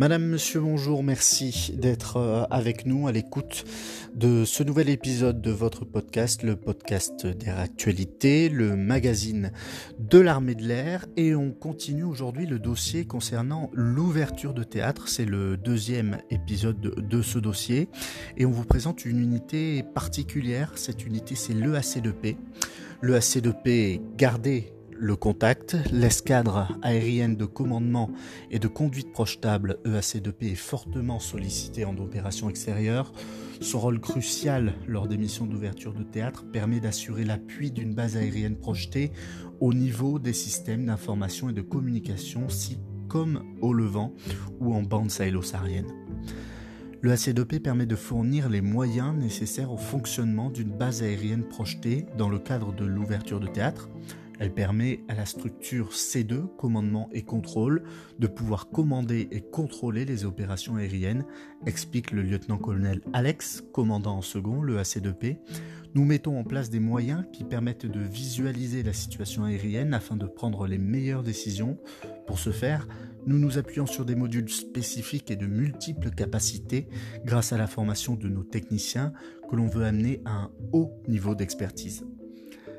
Madame, monsieur, bonjour, merci d'être euh, avec nous à l'écoute de ce nouvel épisode de votre podcast, le podcast des actualités, le magazine de l'armée de l'air. Et on continue aujourd'hui le dossier concernant l'ouverture de théâtre. C'est le deuxième épisode de, ce dossier. Et on vous présente une unité particulière. Cette unité, c'est l'EAC2P. L'EAC2P gardé le contact, l'escadre aérienne de commandement et de conduite projetable EAC2P est fortement sollicitée en opération extérieure. Son rôle crucial lors des missions d'ouverture de théâtre permet d'assurer l'appui d'une base aérienne projetée au niveau des systèmes d'information et de communication, si comme au Levant ou en bande sahélo-saharienne. Le AC2P permet de fournir les moyens nécessaires au fonctionnement d'une base aérienne projetée dans le cadre de l'ouverture de théâtre, elle permet à la structure C2, commandement et contrôle, de pouvoir commander et contrôler les opérations aériennes, explique le lieutenant-colonel Alex, commandant en second, le AC2P. Nous mettons en place des moyens qui permettent de visualiser la situation aérienne afin de prendre les meilleures décisions. Pour ce faire, nous nous appuyons sur des modules spécifiques et de multiples capacités grâce à la formation de nos techniciens que l'on veut amener à un haut niveau d'expertise.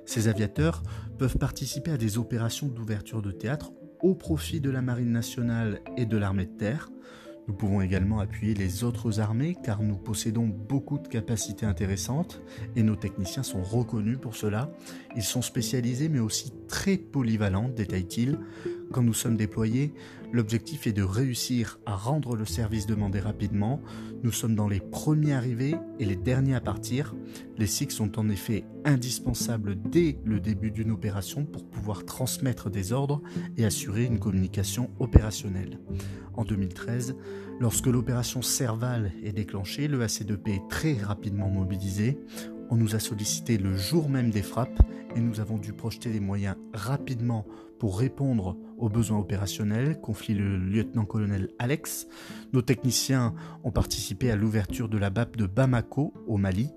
Ces aviateurs peuvent participer à des opérations d'ouverture de théâtre au profit de la Marine nationale et de l'armée de terre. Nous pouvons également appuyer les autres armées car nous possédons beaucoup de capacités intéressantes et nos techniciens sont reconnus pour cela. Ils sont spécialisés mais aussi très polyvalents, détaille-t-il. Quand nous sommes déployés, l'objectif est de réussir à rendre le service demandé rapidement. Nous sommes dans les premiers arrivés et les derniers à partir. Les SIG sont en effet indispensables dès le début d'une opération pour pouvoir transmettre des ordres et assurer une communication opérationnelle. En 2013, lorsque l'opération Serval est déclenchée, le AC2P est très rapidement mobilisé. On nous a sollicité le jour même des frappes et nous avons dû projeter des moyens rapidement pour répondre aux besoins opérationnels, confie le lieutenant-colonel Alex. Nos techniciens ont participé à l'ouverture de la BAP de Bamako, au Mali.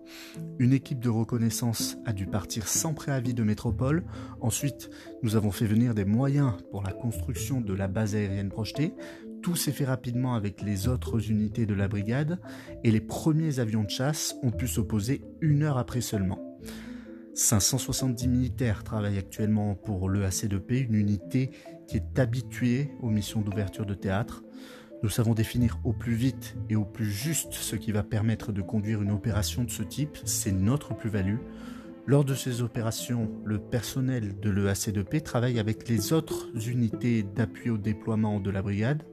Une équipe de reconnaissance a dû partir sans préavis de métropole. Ensuite, nous avons fait venir des moyens pour la construction de la base aérienne projetée. Tout s'est fait rapidement avec les autres unités de la brigade et les premiers avions de chasse ont pu s'opposer une heure après seulement. 570 militaires travaillent actuellement pour l'EAC2P, une unité qui est habituée aux missions d'ouverture de théâtre. Nous savons définir au plus vite et au plus juste ce qui va permettre de conduire une opération de ce type, c'est notre plus-value. Lors de ces opérations, le personnel de l'EAC2P travaille avec les autres unités d'appui au déploiement de la brigade.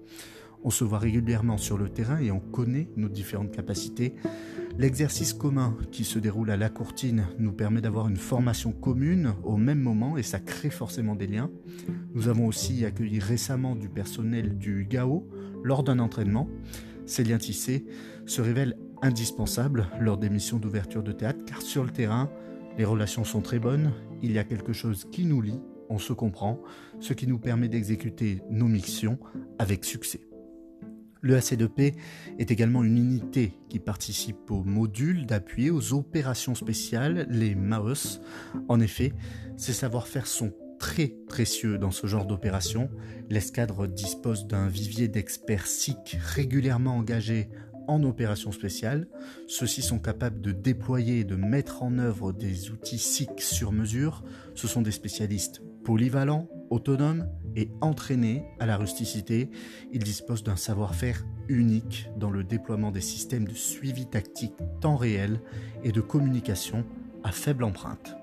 On se voit régulièrement sur le terrain et on connaît nos différentes capacités. L'exercice commun qui se déroule à la courtine nous permet d'avoir une formation commune au même moment et ça crée forcément des liens. Nous avons aussi accueilli récemment du personnel du GAO lors d'un entraînement. Ces liens tissés se révèlent indispensables lors des missions d'ouverture de théâtre car sur le terrain, les relations sont très bonnes, il y a quelque chose qui nous lie, on se comprend, ce qui nous permet d'exécuter nos missions avec succès. Le AC2P est également une unité qui participe au module d'appui aux opérations spéciales, les MAOS. En effet, ces savoir-faire sont très précieux dans ce genre d'opération. L'escadre dispose d'un vivier d'experts SIC régulièrement engagés en opérations spéciales. Ceux-ci sont capables de déployer et de mettre en œuvre des outils SIC sur mesure. Ce sont des spécialistes polyvalents, autonomes et entraînés à la rusticité. Ils disposent d'un savoir-faire unique dans le déploiement des systèmes de suivi tactique temps réel et de communication à faible empreinte.